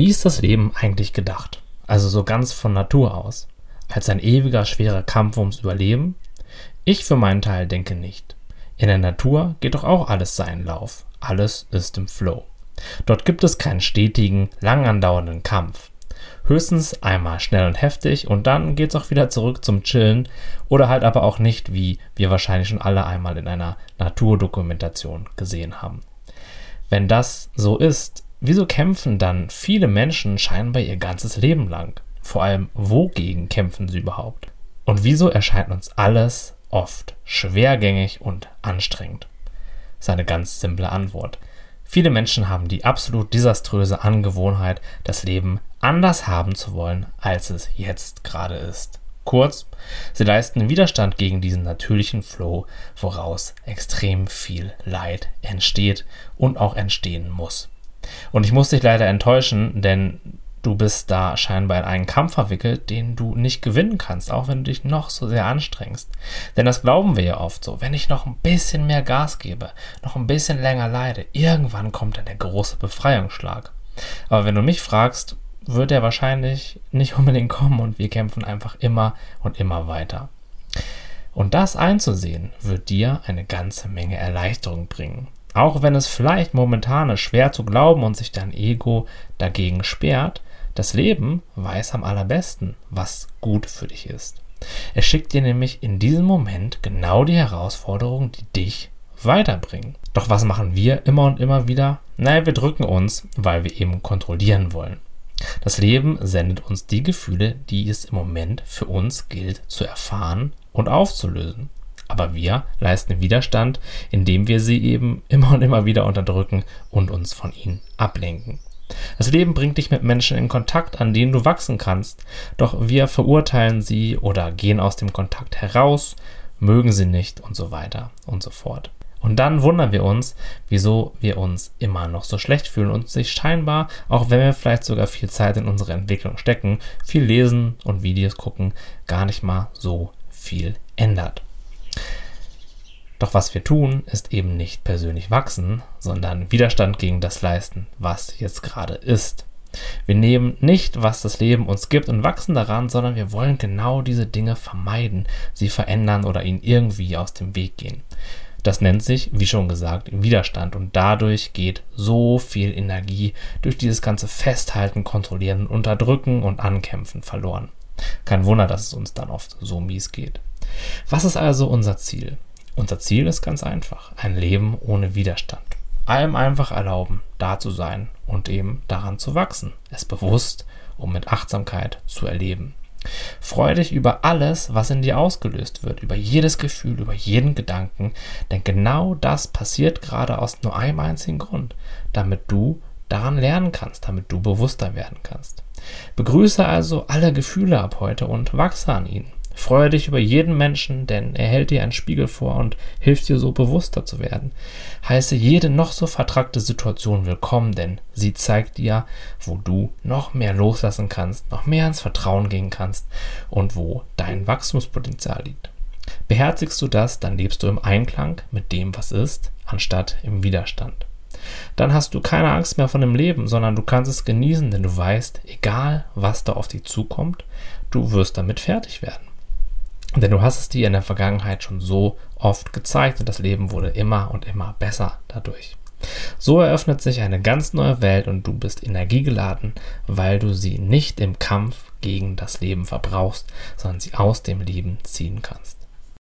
Wie ist das Leben eigentlich gedacht? Also so ganz von Natur aus. Als ein ewiger schwerer Kampf ums Überleben? Ich für meinen Teil denke nicht. In der Natur geht doch auch alles seinen Lauf. Alles ist im Flow. Dort gibt es keinen stetigen, lang andauernden Kampf. Höchstens einmal schnell und heftig und dann geht's auch wieder zurück zum Chillen oder halt aber auch nicht, wie wir wahrscheinlich schon alle einmal in einer Naturdokumentation gesehen haben. Wenn das so ist, wieso kämpfen dann viele Menschen scheinbar ihr ganzes Leben lang? Vor allem, wogegen kämpfen sie überhaupt? Und wieso erscheint uns alles oft schwergängig und anstrengend? Das ist eine ganz simple Antwort. Viele Menschen haben die absolut desaströse Angewohnheit, das Leben anders haben zu wollen, als es jetzt gerade ist. Kurz, sie leisten Widerstand gegen diesen natürlichen Flow, woraus extrem viel Leid entsteht und auch entstehen muss. Und ich muss dich leider enttäuschen, denn Du bist da scheinbar in einen Kampf verwickelt, den du nicht gewinnen kannst, auch wenn du dich noch so sehr anstrengst. Denn das glauben wir ja oft so. Wenn ich noch ein bisschen mehr Gas gebe, noch ein bisschen länger leide, irgendwann kommt dann der große Befreiungsschlag. Aber wenn du mich fragst, wird er wahrscheinlich nicht unbedingt kommen und wir kämpfen einfach immer und immer weiter. Und das einzusehen, wird dir eine ganze Menge Erleichterung bringen. Auch wenn es vielleicht momentan ist, schwer zu glauben und sich dein Ego dagegen sperrt, das Leben weiß am allerbesten, was gut für dich ist. Es schickt dir nämlich in diesem Moment genau die Herausforderungen, die dich weiterbringen. Doch was machen wir immer und immer wieder? Naja, wir drücken uns, weil wir eben kontrollieren wollen. Das Leben sendet uns die Gefühle, die es im Moment für uns gilt zu erfahren und aufzulösen. Aber wir leisten Widerstand, indem wir sie eben immer und immer wieder unterdrücken und uns von ihnen ablenken. Das Leben bringt dich mit Menschen in Kontakt, an denen du wachsen kannst, doch wir verurteilen sie oder gehen aus dem Kontakt heraus, mögen sie nicht und so weiter und so fort. Und dann wundern wir uns, wieso wir uns immer noch so schlecht fühlen und sich scheinbar, auch wenn wir vielleicht sogar viel Zeit in unsere Entwicklung stecken, viel lesen und Videos gucken, gar nicht mal so viel ändert. Doch was wir tun, ist eben nicht persönlich wachsen, sondern Widerstand gegen das leisten, was jetzt gerade ist. Wir nehmen nicht, was das Leben uns gibt und wachsen daran, sondern wir wollen genau diese Dinge vermeiden, sie verändern oder ihnen irgendwie aus dem Weg gehen. Das nennt sich, wie schon gesagt, Widerstand und dadurch geht so viel Energie durch dieses ganze Festhalten, Kontrollieren, Unterdrücken und Ankämpfen verloren. Kein Wunder, dass es uns dann oft so mies geht. Was ist also unser Ziel? Unser Ziel ist ganz einfach, ein Leben ohne Widerstand. Allem einfach erlauben, da zu sein und eben daran zu wachsen, es bewusst und mit Achtsamkeit zu erleben. Freue dich über alles, was in dir ausgelöst wird, über jedes Gefühl, über jeden Gedanken, denn genau das passiert gerade aus nur einem einzigen Grund, damit du daran lernen kannst, damit du bewusster werden kannst. Begrüße also alle Gefühle ab heute und wachse an ihnen. Freue dich über jeden Menschen, denn er hält dir einen Spiegel vor und hilft dir so bewusster zu werden. Heiße jede noch so vertragte Situation willkommen, denn sie zeigt dir, wo du noch mehr loslassen kannst, noch mehr ins Vertrauen gehen kannst und wo dein Wachstumspotenzial liegt. Beherzigst du das, dann lebst du im Einklang mit dem, was ist, anstatt im Widerstand. Dann hast du keine Angst mehr von dem Leben, sondern du kannst es genießen, denn du weißt, egal was da auf dich zukommt, du wirst damit fertig werden. Denn du hast es dir in der Vergangenheit schon so oft gezeigt und das Leben wurde immer und immer besser dadurch. So eröffnet sich eine ganz neue Welt und du bist energiegeladen, weil du sie nicht im Kampf gegen das Leben verbrauchst, sondern sie aus dem Leben ziehen kannst.